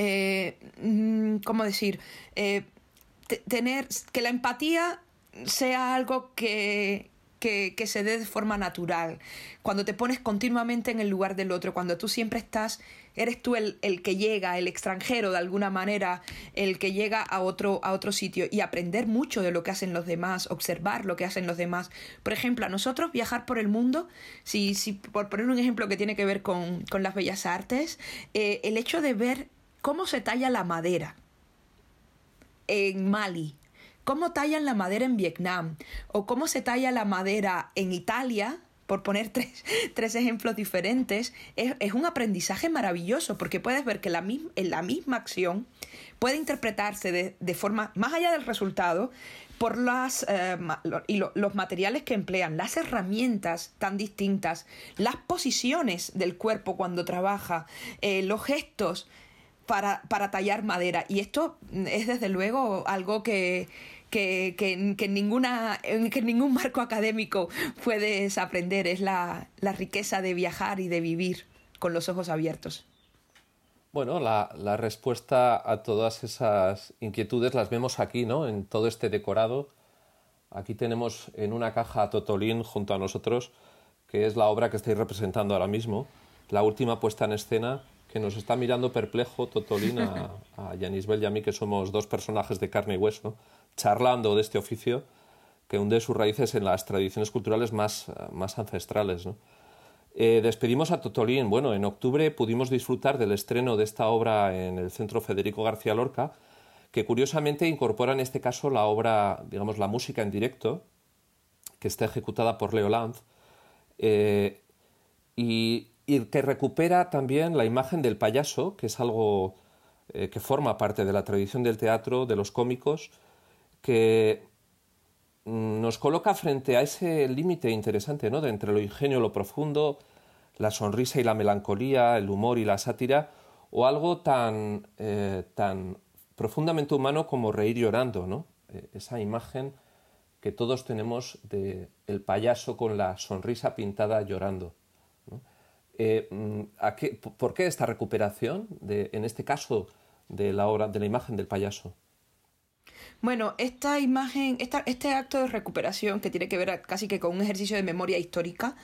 eh, mm, ¿cómo decir? Eh, tener que la empatía sea algo que, que, se dé de forma natural, cuando te pones continuamente en el lugar del otro, cuando tú siempre estás, eres tú el, el, que llega, el extranjero de alguna manera, el que llega a otro, a otro sitio y aprender mucho de lo que hacen los demás, observar lo que hacen los demás. Por ejemplo, a nosotros viajar por el mundo, si, si por poner un ejemplo que tiene que ver con, con las bellas artes, eh, el hecho de ver cómo se talla la madera en Mali, cómo tallan la madera en Vietnam o cómo se talla la madera en Italia, por poner tres, ejemplos diferentes, es, un aprendizaje maravilloso porque puedes ver que la, en la misma acción puede interpretarse de, de forma, más allá del resultado, por las, eh, y los materiales que emplean, las herramientas tan distintas, las posiciones del cuerpo cuando trabaja, eh, los gestos para, para, tallar madera. Y esto es desde luego algo que, que, que, ninguna, que ningún marco académico puedes aprender. Es la, la riqueza de viajar y de vivir con los ojos abiertos. Bueno, la, la, respuesta a todas esas inquietudes las vemos aquí, ¿no? En todo este decorado. Aquí tenemos en una caja a Totolín junto a nosotros, que es la obra que estáis representando ahora mismo, la última puesta en escena, que nos está mirando perplejo Totolín a, a Yanisbel y a mí, que somos dos personajes de carne y hueso, charlando de este oficio que hunde sus raíces en las tradiciones culturales más, más ancestrales, ¿no? Eh, despedimos a Totolín. Bueno, en octubre pudimos disfrutar del estreno de esta obra en el Centro Federico García Lorca, que curiosamente incorpora en este caso la obra, digamos, la música en directo, que está ejecutada por Leo Lanz, eh, y, que recupera también la imagen del payaso, que es algo eh, que forma parte de la tradición del teatro, de los cómicos, que mm, nos coloca frente a ese límite interesante, ¿no? De entre lo ingenio y lo profundo, la sonrisa y la melancolía, el humor y la sátira, o algo tan, eh, tan profundamente humano como reír llorando, ¿no? Eh, esa imagen que todos tenemos de payaso con la sonrisa pintada llorando. Eh, mm, ¿Por qué esta recuperación, en este caso, de la obra, de la imagen del payaso? Bueno, esta imagen, este acto de recuperación que tiene que ver casi que con un ejercicio de memoria histórica,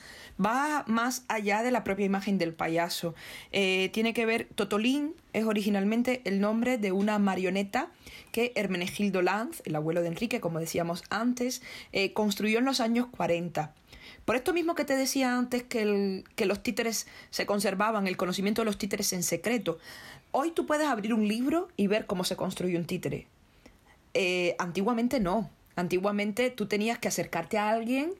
va más allá de la propia imagen del payaso. Eh, tiene que ver, Totolín es originalmente el nombre de una marioneta que Hermenegildo Lanz, el abuelo de Enrique, como decíamos antes, eh, construyó en los años 40. Por esto mismo que te decía antes que, los títeres se conservaban, el conocimiento de los títeres en secreto, hoy tú puedes abrir un libro y ver cómo se construye un títere eh, antiguamente no. Antiguamente tú tenías que acercarte a alguien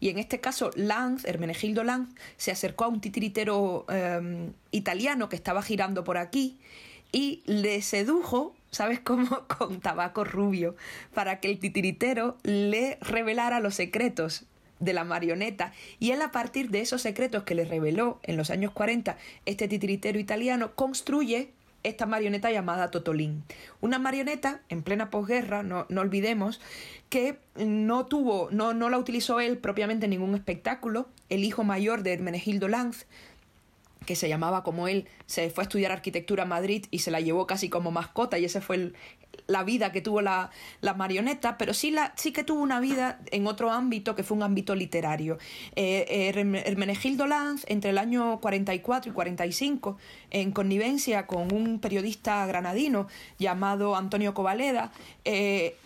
y en este caso Lanz, Hermenegildo Lanz, se acercó a un titiritero em, italiano que estaba girando por aquí y le sedujo, ¿sabes cómo? Con tabaco rubio, para que el titiritero le revelara los secretos de la marioneta y él a partir de esos secretos que le reveló en los años 40 este titiritero italiano construye esta marioneta llamada Totolín. Una marioneta en plena posguerra, no, no olvidemos, que no tuvo, no, no la utilizó él propiamente en ningún espectáculo. El hijo mayor de Hermenegildo Lanz que se llamaba como él, se fue a estudiar arquitectura a Madrid y se la llevó casi como mascota y ese fue la vida que tuvo la, la, marioneta, pero sí, la, sí que tuvo una vida en otro ámbito que fue un ámbito literario. Eh, Hermenegildo Lanz, entre el año 44 y 45, en connivencia con un periodista granadino llamado Antonio Covaleda, eh,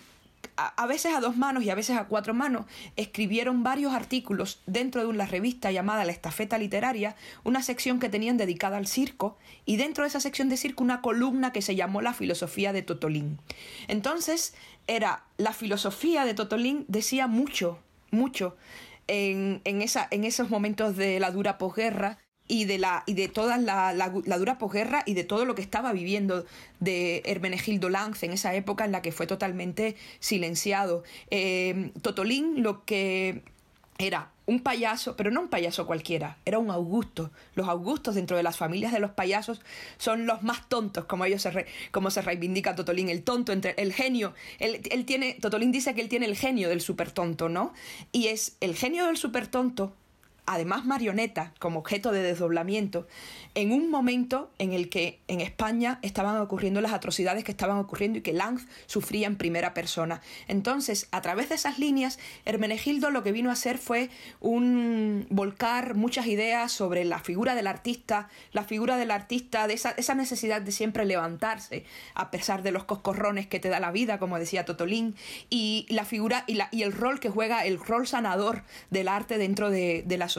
a, veces a dos manos y a veces a cuatro manos, escribieron varios artículos dentro de una revista llamada La Estafeta Literaria, una sección que tenían dedicada al circo, y dentro de esa sección de circo una columna que se llamó La filosofía de Totolín. Entonces, era la filosofía de Totolín decía mucho, mucho en, en, esa, en esos momentos de la dura posguerra y de, la, y de toda la, la, dura posguerra y de todo lo que estaba viviendo de Hermenegildo Lanz en esa época en la que fue totalmente silenciado. Eh, Totolín lo que era un payaso, pero no un payaso cualquiera, era un Augusto. Los Augustos dentro de las familias de los payasos son los más tontos, como ellos se, como se reivindica Totolín, el tonto, entre el genio. Él, él tiene, Totolín dice que él tiene el genio del super tonto, ¿no? Y es el genio del super tonto además marioneta como objeto de desdoblamiento, en un momento en el que en España estaban ocurriendo las atrocidades que estaban ocurriendo y que Lanz sufría en primera persona. Entonces, a través de esas líneas, Hermenegildo lo que vino a hacer fue un volcar muchas ideas sobre la figura del artista, la figura del artista, de esa, esa necesidad de siempre levantarse, a pesar de los coscorrones que te da la vida, como decía Totolín, y la figura y, la, y el rol que juega, el rol sanador del arte dentro de, de la sociedad.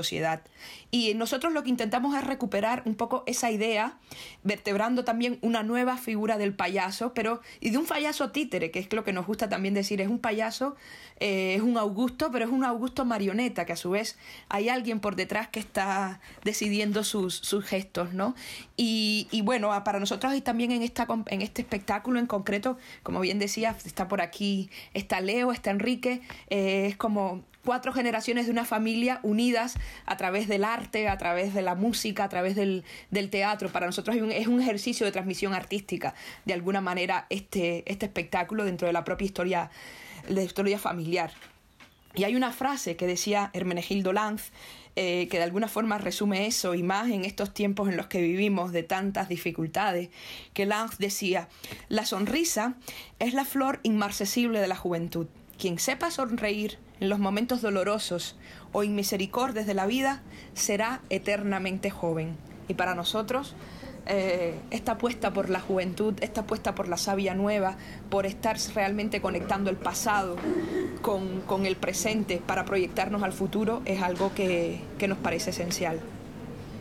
Y nosotros lo que intentamos es recuperar un poco esa idea, vertebrando también una nueva figura del payaso, pero y de un payaso títere, que es lo que nos gusta también decir, es un payaso, eh, es un Augusto, pero es un Augusto marioneta, que a su vez hay alguien por detrás que está decidiendo sus, sus gestos, ¿no? Y, y, bueno, para nosotros y también en, esta, en este espectáculo en concreto, como bien decía, está por aquí, está Leo, está Enrique, eh, es como cuatro generaciones de una familia unidas a través del arte, a través de la música, a través del, del teatro. Para nosotros es un, es un, ejercicio de transmisión artística, de alguna manera, este, este espectáculo dentro de la propia historia, la historia familiar. Y hay una frase que decía Hermenegildo Lanz, eh, que de alguna forma resume eso, y más en estos tiempos en los que vivimos de tantas dificultades, que Lanz decía, la sonrisa es la flor inmarcesible de la juventud. Quien sepa sonreír en los momentos dolorosos o inmisericordias de la vida será eternamente joven. Y para nosotros, eh, esta apuesta por la juventud, esta apuesta por la savia nueva, por estar realmente conectando el pasado con, con el presente para proyectarnos al futuro, es algo que, que nos parece esencial.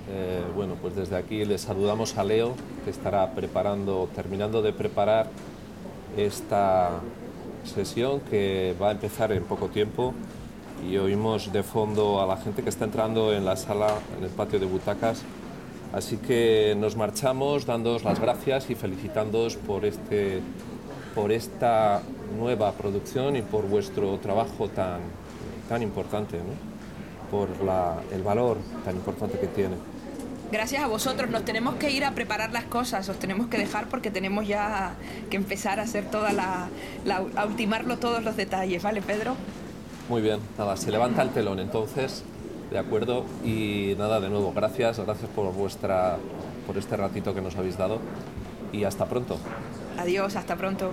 Eh, bueno, pues desde aquí le saludamos a Leo, que estará preparando, terminando de preparar esta sesión que va a empezar en poco tiempo y oímos de fondo a la gente que está entrando en la sala, en el patio de butacas. Así que nos marchamos dándoos las gracias y felicitándoos por, este, por esta nueva producción y por vuestro trabajo tan, tan importante, por la, el valor tan importante que tiene gracias a vosotros. Nos tenemos que ir a preparar las cosas, os tenemos que dejar porque tenemos ya que empezar a hacer toda la, a ultimarlo todos los detalles, ¿vale, Pedro? Muy bien, nada, se levanta el telón entonces, de acuerdo, y nada, de nuevo, gracias, gracias por vuestra, por este ratito que nos habéis dado y hasta pronto. Adiós, hasta pronto.